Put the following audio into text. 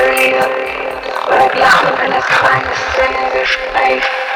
Berlin, bleib lachen, wenn es keine Szene gespräch